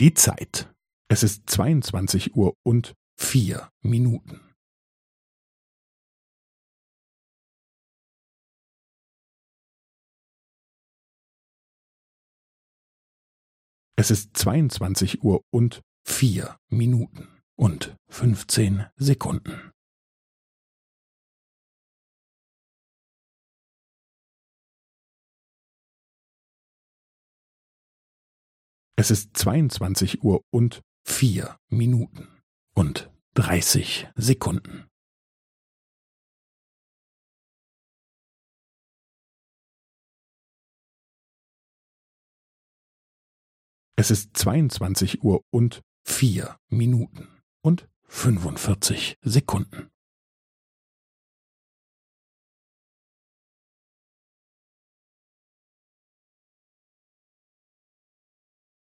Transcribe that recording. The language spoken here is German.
Die Zeit. Es ist zweiundzwanzig Uhr und vier Minuten. Es ist zweiundzwanzig Uhr und vier Minuten und fünfzehn Sekunden. Es ist zweiundzwanzig Uhr und vier Minuten und dreißig Sekunden. Es ist zweiundzwanzig Uhr und vier Minuten und fünfundvierzig Sekunden.